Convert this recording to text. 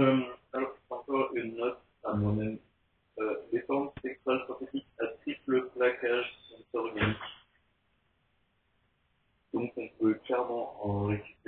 Euh, alors, encore une note à moi-même. Euh, les formes spectrales synthétiques à triple plaquage sont organiques. Donc, on peut clairement en récupérer.